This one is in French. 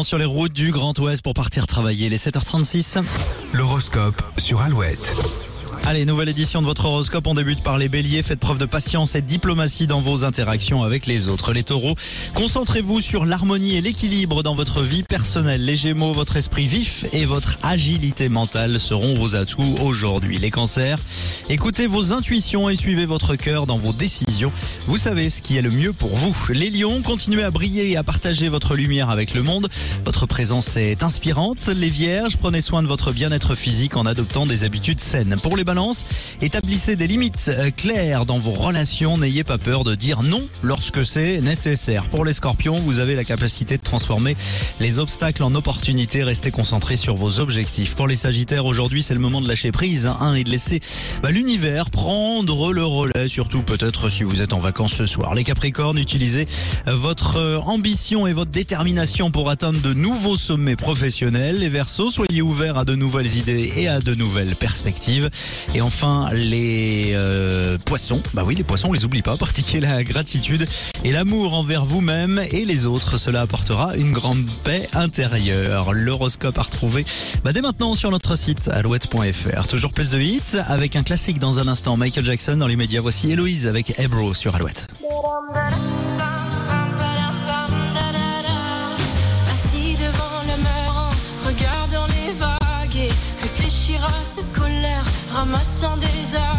Sur les routes du Grand Ouest pour partir travailler, les 7h36. L'horoscope sur Alouette. Allez, nouvelle édition de votre horoscope. On débute par les béliers. Faites preuve de patience et de diplomatie dans vos interactions avec les autres. Les taureaux, concentrez-vous sur l'harmonie et l'équilibre dans votre vie personnelle. Les gémeaux, votre esprit vif et votre agilité mentale seront vos atouts aujourd'hui. Les cancers, écoutez vos intuitions et suivez votre cœur dans vos décisions. Vous savez ce qui est le mieux pour vous. Les lions, continuez à briller et à partager votre lumière avec le monde. Votre présence est inspirante. Les vierges, prenez soin de votre bien-être physique en adoptant des habitudes saines. Pour les établissez des limites euh, claires dans vos relations. N'ayez pas peur de dire non lorsque c'est nécessaire. Pour les scorpions, vous avez la capacité de transformer les obstacles en opportunités. Restez concentrés sur vos objectifs. Pour les sagittaires, aujourd'hui, c'est le moment de lâcher prise hein, et de laisser bah, l'univers prendre le relais, surtout peut-être si vous êtes en vacances ce soir. Les capricornes, utilisez euh, votre euh, ambition et votre détermination pour atteindre de nouveaux sommets professionnels. Les versos, soyez ouverts à de nouvelles idées et à de nouvelles perspectives. Et enfin, les euh, poissons, bah oui, les poissons, on les oublie pas, pratiquez la gratitude et l'amour envers vous-même et les autres. Cela apportera une grande paix intérieure. L'horoscope à retrouver bah, dès maintenant sur notre site alouette.fr. Toujours plus de hits avec un classique dans un instant. Michael Jackson dans les médias. Voici Héloïse avec Ebro sur Alouette. Cette colère, ramassant des arbres.